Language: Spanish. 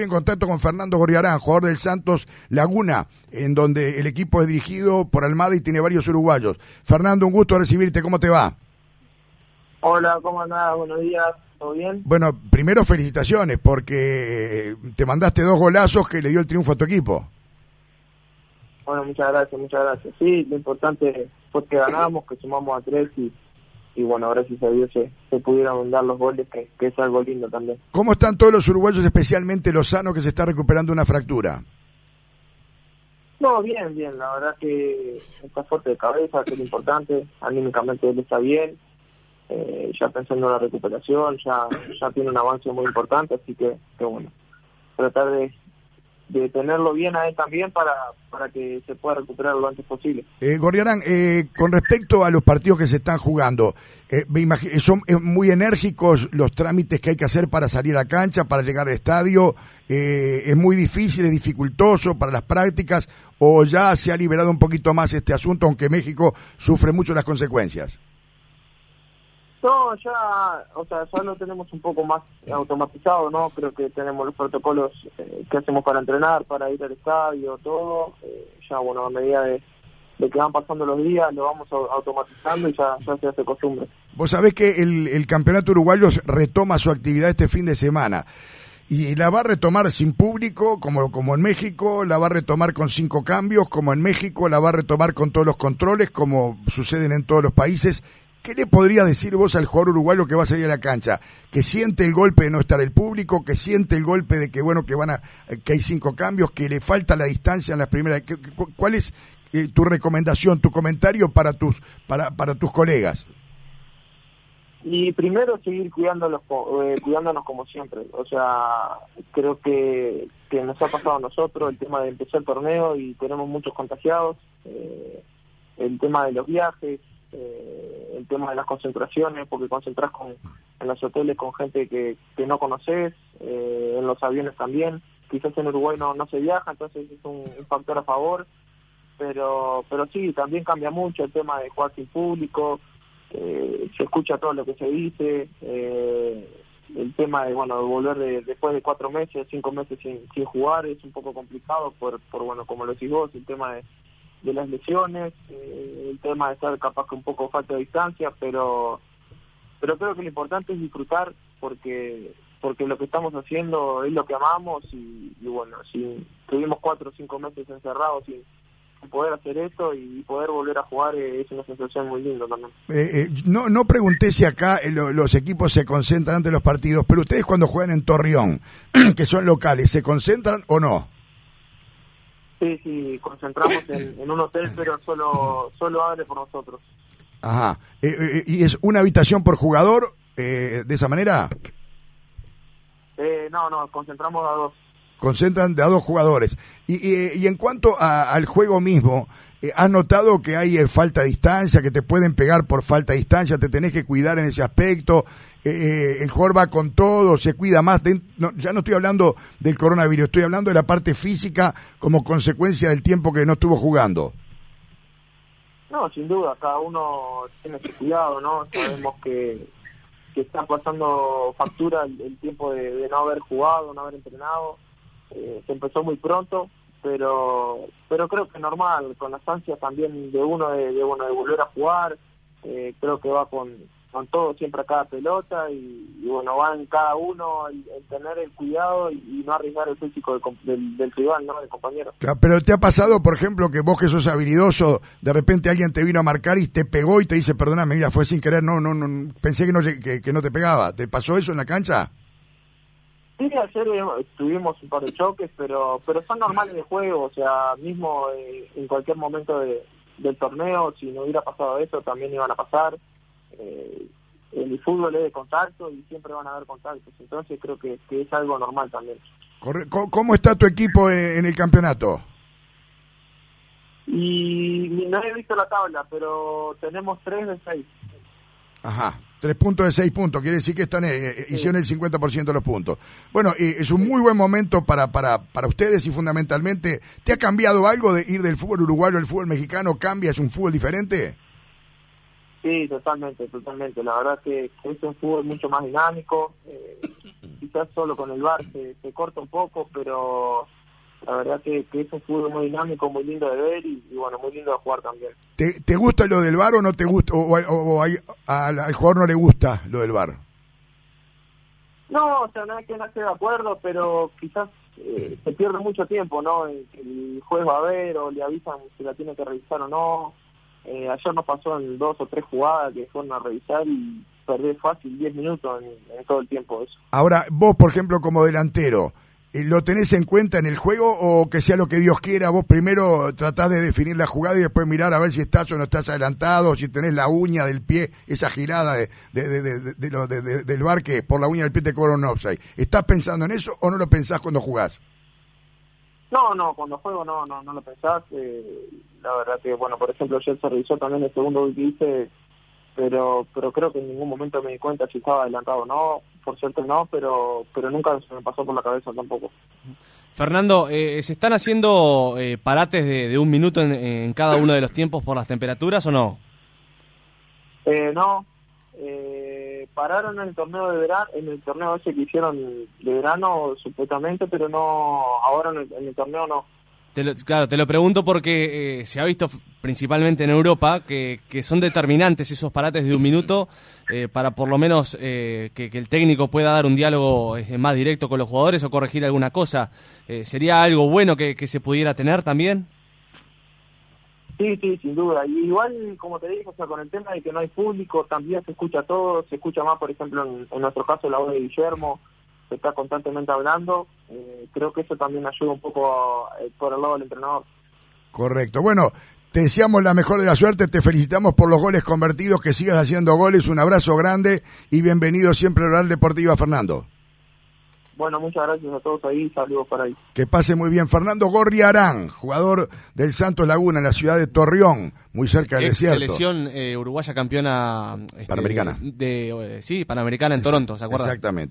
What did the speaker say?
estoy en contacto con Fernando Gorriarán, jugador del Santos Laguna, en donde el equipo es dirigido por Almada y tiene varios uruguayos. Fernando, un gusto recibirte, ¿cómo te va? Hola, ¿cómo andás? Buenos días, ¿todo bien? Bueno, primero felicitaciones, porque te mandaste dos golazos que le dio el triunfo a tu equipo. Bueno, muchas gracias, muchas gracias. Sí, lo importante fue que ganamos, que sumamos a tres y y bueno, gracias a Dios se, pudieron dar los goles, que, es algo lindo también. ¿Cómo están todos los uruguayos, especialmente Lozano, que se está recuperando una fractura? No, bien, bien, la verdad que está fuerte de cabeza, que es lo importante, anímicamente él está bien, eh, ya pensando en la recuperación, ya, ya tiene un avance muy importante, así que, que bueno, tratar de, de tenerlo bien a él también para, para que se pueda recuperar lo antes posible. Eh, Gorriarán, eh, con respecto a los partidos que se están jugando, eh, me imagino, son eh, muy enérgicos los trámites que hay que hacer para salir a cancha, para llegar al estadio, es muy difícil, es dificultoso para las prácticas, o ya se ha liberado un poquito más este asunto, aunque México sufre mucho las consecuencias. No, ya, o sea, ya lo tenemos un poco más automatizado, ¿no? Creo que tenemos los protocolos eh, que hacemos para entrenar, para ir al estadio, todo. Eh, ya, bueno, a medida de, que van pasando los días, lo vamos automatizando y ya, se hace costumbre. Vos sabés que el, el campeonato uruguayo retoma su actividad este fin de semana y la va a retomar sin público, como, como en México, la va a retomar con cinco cambios, como en México, la va a retomar con todos los controles, como suceden en todos los países. ¿Qué le podría decir vos al jugador uruguayo que va a salir a la cancha? Que siente el golpe de no estar el público, que siente el golpe de que bueno que van a que hay cinco cambios, que le falta la distancia en las primeras. ¿Cuál es eh, tu recomendación, tu comentario para tus para para tus colegas? Y primero seguir cuidándonos, eh, cuidándonos como siempre. O sea, creo que, que nos ha pasado a nosotros el tema de empezar el torneo y tenemos muchos contagiados. Eh, el tema de los viajes, eh, el tema de las concentraciones, porque concentras con, en los hoteles con gente que, que no conoces, eh, en los aviones también. Quizás en Uruguay no, no se viaja, entonces es un, factor a favor. Pero, pero sí, también cambia mucho el tema de jugar sin público, eh, se escucha todo lo que se dice, eh, el tema de bueno volver de, después de cuatro meses, cinco meses sin, sin jugar es un poco complicado por, por bueno como lo decís vos, el tema de de las lesiones, eh, el tema de estar capaz que un poco falta de distancia, pero pero creo que lo importante es disfrutar porque porque lo que estamos haciendo es lo que amamos y, bueno, si tuvimos cuatro o cinco meses encerrados sin, poder hacer esto y poder volver a jugar eh, es una sensación muy linda también. Eh, no, no pregunté si acá los equipos se concentran ante los partidos, pero ustedes cuando juegan en Torreón, que son locales, ¿se concentran o no? Sí, sí, concentramos en, un hotel, pero solo, solo abre por nosotros. Ajá. Eh, eh, eh, ¿Y es una habitación por jugador de esa manera? no, no, concentramos a dos. Concentran de a dos jugadores. Y, y, en cuanto al juego mismo, ¿has notado que hay falta de distancia, que te pueden pegar por falta de distancia, te tenés que cuidar en ese aspecto? Eh, eh, el jugador va con todo, se cuida más. ya no estoy hablando del coronavirus, estoy hablando de la parte física como consecuencia del tiempo que no estuvo jugando. No, sin duda, cada uno tiene su cuidado, ¿no? Sabemos que, que está pasando factura el, tiempo de, no haber jugado, no haber entrenado. Eh, se empezó muy pronto, pero pero creo que normal, con las ansias también de uno de, de, bueno, de volver a jugar. creo que va con, con todo siempre a cada pelota y, bueno, van cada uno el, tener el cuidado y, no arriesgar el físico del, del, rival, ¿no? Del compañero. pero te ha pasado, por ejemplo, que vos que sos habilidoso, de repente alguien te vino a marcar y te pegó y te dice, perdóname, mira, fue sin querer, no, no, no, pensé que no, que, no te pegaba. ¿Te pasó eso en la cancha? Sí, ayer tuvimos un par de choques, pero pero son normales de juego, o sea, mismo eh, en cualquier momento del torneo, si no hubiera pasado eso, también iban a pasar eh, el fútbol es de contacto y siempre van a haber contactos, entonces creo que, es algo normal también. ¿Cómo está tu equipo en, el campeonato? Y no he visto la tabla, pero tenemos tres de seis. Ajá, tres puntos de seis puntos, quiere decir que están eh, eh, hicieron el 50% de los puntos. Bueno, es un muy buen momento para, para, para ustedes y fundamentalmente, ¿te ha cambiado algo de ir del fútbol uruguayo al fútbol mexicano? ¿Cambia? ¿Es un fútbol diferente? Sí, totalmente, totalmente. La verdad que, que es un fútbol mucho más dinámico. Eh, quizás solo con el bar se, se, corta un poco, pero la verdad que, que, es un fútbol muy dinámico, muy lindo de ver y, y bueno, muy lindo de jugar también. ¿Te, te gusta lo del bar o no te gusta? ¿O, o, o hay, al, al, jugador no le gusta lo del bar? No, o sea, no es que no esté de acuerdo, pero quizás eh, se pierde mucho tiempo, ¿no? El, el juez va a ver o le avisan si la tiene que revisar o no. Eh, ayer nos pasó en dos o tres jugadas que fueron a revisar y perdí fácil 10 minutos en, en, todo el tiempo eso. Ahora, vos, por ejemplo, como delantero, ¿lo tenés en cuenta en el juego o que sea lo que Dios quiera? Vos primero tratás de definir la jugada y después mirar a ver si estás o no estás adelantado, si tenés la uña del pie, esa girada de, de, de, del bar que por la uña del pie te cobra un offside. ¿Estás pensando en eso o no lo pensás cuando jugás? No, no, cuando juego no, no, no lo pensás. Eh, la verdad que, bueno, por ejemplo, ayer se revisó también el segundo que hice, pero, pero creo que en ningún momento me di cuenta si estaba adelantado o no. Por cierto no, pero, pero nunca se me pasó por la cabeza tampoco. Fernando, eh, ¿se están haciendo eh, parates de, de, un minuto en, en, cada uno de los tiempos por las temperaturas o no? Eh, no, eh, pararon en el torneo de verano, en el torneo ese que hicieron de verano supuestamente, pero no, ahora en el, en el torneo no. Te lo, claro, te lo pregunto porque eh, se ha visto principalmente en Europa que, que, son determinantes esos parates de un minuto eh, para por lo menos eh, que, el técnico pueda dar un diálogo eh, más directo con los jugadores o corregir alguna cosa. Eh, ¿Sería algo bueno que, que, se pudiera tener también? Sí, sí, sin duda. Y igual, como te dije, o sea, con el tema de que no hay público, también se escucha todo, se escucha más, por ejemplo, en, en nuestro caso, la voz de Guillermo, se está constantemente hablando. Eh, creo que eso también ayuda un poco eh, por el lado del entrenador. Correcto. Bueno, te deseamos la mejor de la suerte, te felicitamos por los goles convertidos, que sigas haciendo goles, un abrazo grande y bienvenido siempre a Real Deportiva, Fernando. Bueno, muchas gracias a todos ahí, saludos para ahí. Que pase muy bien. Fernando Gorriarán, jugador del Santos Laguna en la ciudad de Torreón, muy cerca del Ex desierto. selección eh, uruguaya campeona este, panamericana. De, de, sí, panamericana en Toronto, ¿se acuerdan? Exactamente.